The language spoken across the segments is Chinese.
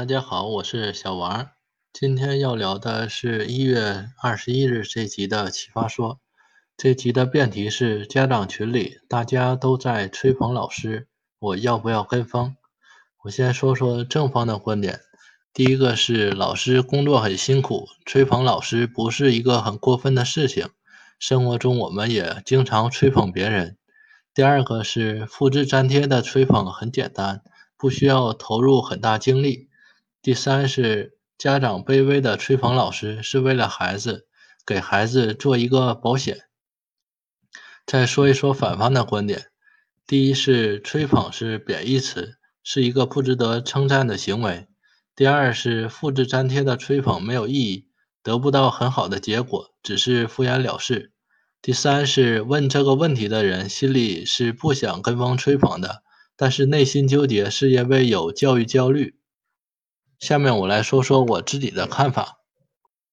大家好，我是小王。今天要聊的是一月二十一日这集的奇葩说。这集的辩题是家长群里大家都在吹捧老师，我要不要跟风？我先说说正方的观点。第一个是老师工作很辛苦，吹捧老师不是一个很过分的事情。生活中我们也经常吹捧别人。第二个是复制粘贴的吹捧很简单。不需要投入很大精力。第三是家长卑微的吹捧老师，是为了孩子，给孩子做一个保险。再说一说反方的观点：第一是吹捧是贬义词，是一个不值得称赞的行为；第二是复制粘贴的吹捧没有意义，得不到很好的结果，只是敷衍了事；第三是问这个问题的人心里是不想跟风吹捧的。但是内心纠结是因为有教育焦虑。下面我来说说我自己的看法。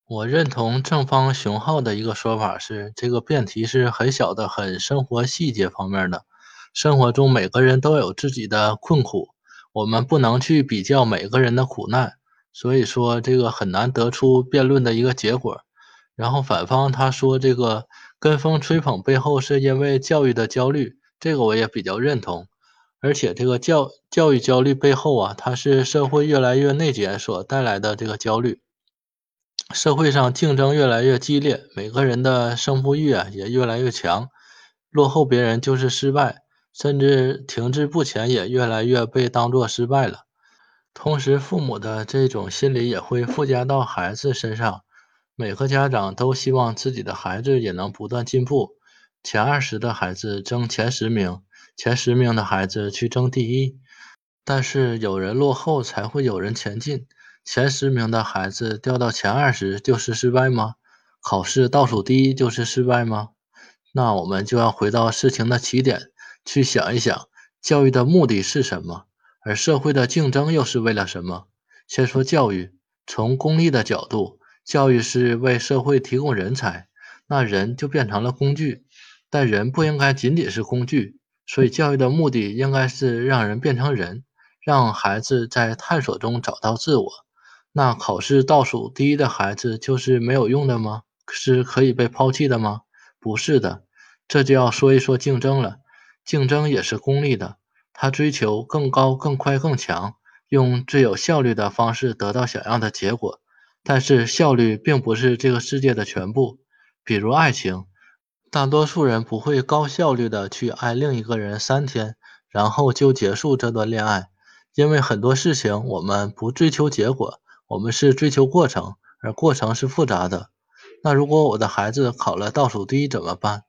我认同正方熊浩的一个说法是，这个辩题是很小的、很生活细节方面的。生活中每个人都有自己的困苦，我们不能去比较每个人的苦难，所以说这个很难得出辩论的一个结果。然后反方他说这个跟风吹捧背后是因为教育的焦虑，这个我也比较认同。而且这个教教育焦虑背后啊，它是社会越来越内卷所带来的这个焦虑。社会上竞争越来越激烈，每个人的胜负欲啊也越来越强，落后别人就是失败，甚至停滞不前也越来越被当作失败了。同时，父母的这种心理也会附加到孩子身上，每个家长都希望自己的孩子也能不断进步，前二十的孩子争前十名。前十名的孩子去争第一，但是有人落后才会有人前进。前十名的孩子掉到前二十就是失败吗？考试倒数第一就是失败吗？那我们就要回到事情的起点去想一想，教育的目的是什么？而社会的竞争又是为了什么？先说教育，从功利的角度，教育是为社会提供人才，那人就变成了工具，但人不应该仅仅是工具。所以，教育的目的应该是让人变成人，让孩子在探索中找到自我。那考试倒数第一的孩子就是没有用的吗？是可以被抛弃的吗？不是的。这就要说一说竞争了。竞争也是功利的，他追求更高、更快、更强，用最有效率的方式得到想要的结果。但是，效率并不是这个世界的全部。比如爱情。大多数人不会高效率的去爱另一个人三天，然后就结束这段恋爱，因为很多事情我们不追求结果，我们是追求过程，而过程是复杂的。那如果我的孩子考了倒数第一怎么办？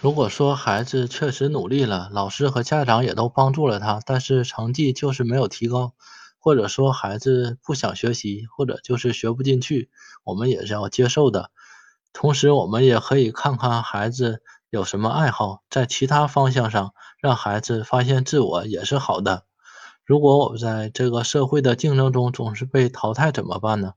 如果说孩子确实努力了，老师和家长也都帮助了他，但是成绩就是没有提高，或者说孩子不想学习，或者就是学不进去，我们也是要接受的。同时，我们也可以看看孩子有什么爱好，在其他方向上让孩子发现自我也是好的。如果我们在这个社会的竞争中总是被淘汰怎么办呢？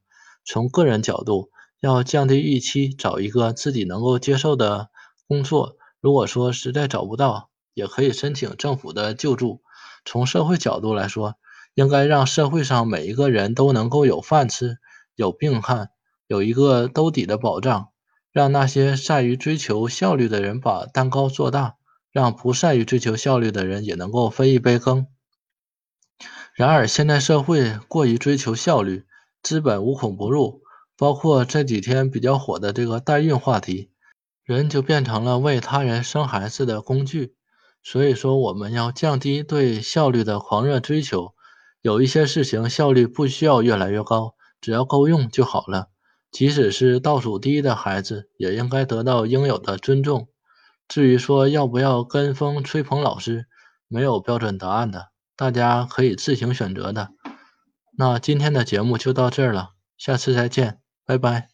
从个人角度，要降低预期，找一个自己能够接受的工作。如果说实在找不到，也可以申请政府的救助。从社会角度来说，应该让社会上每一个人都能够有饭吃，有病看，有一个兜底的保障。让那些善于追求效率的人把蛋糕做大，让不善于追求效率的人也能够分一杯羹。然而，现在社会过于追求效率，资本无孔不入，包括这几天比较火的这个代孕话题，人就变成了为他人生孩子的工具。所以说，我们要降低对效率的狂热追求，有一些事情效率不需要越来越高，只要够用就好了。即使是倒数第一的孩子，也应该得到应有的尊重。至于说要不要跟风吹捧老师，没有标准答案的，大家可以自行选择的。那今天的节目就到这儿了，下次再见，拜拜。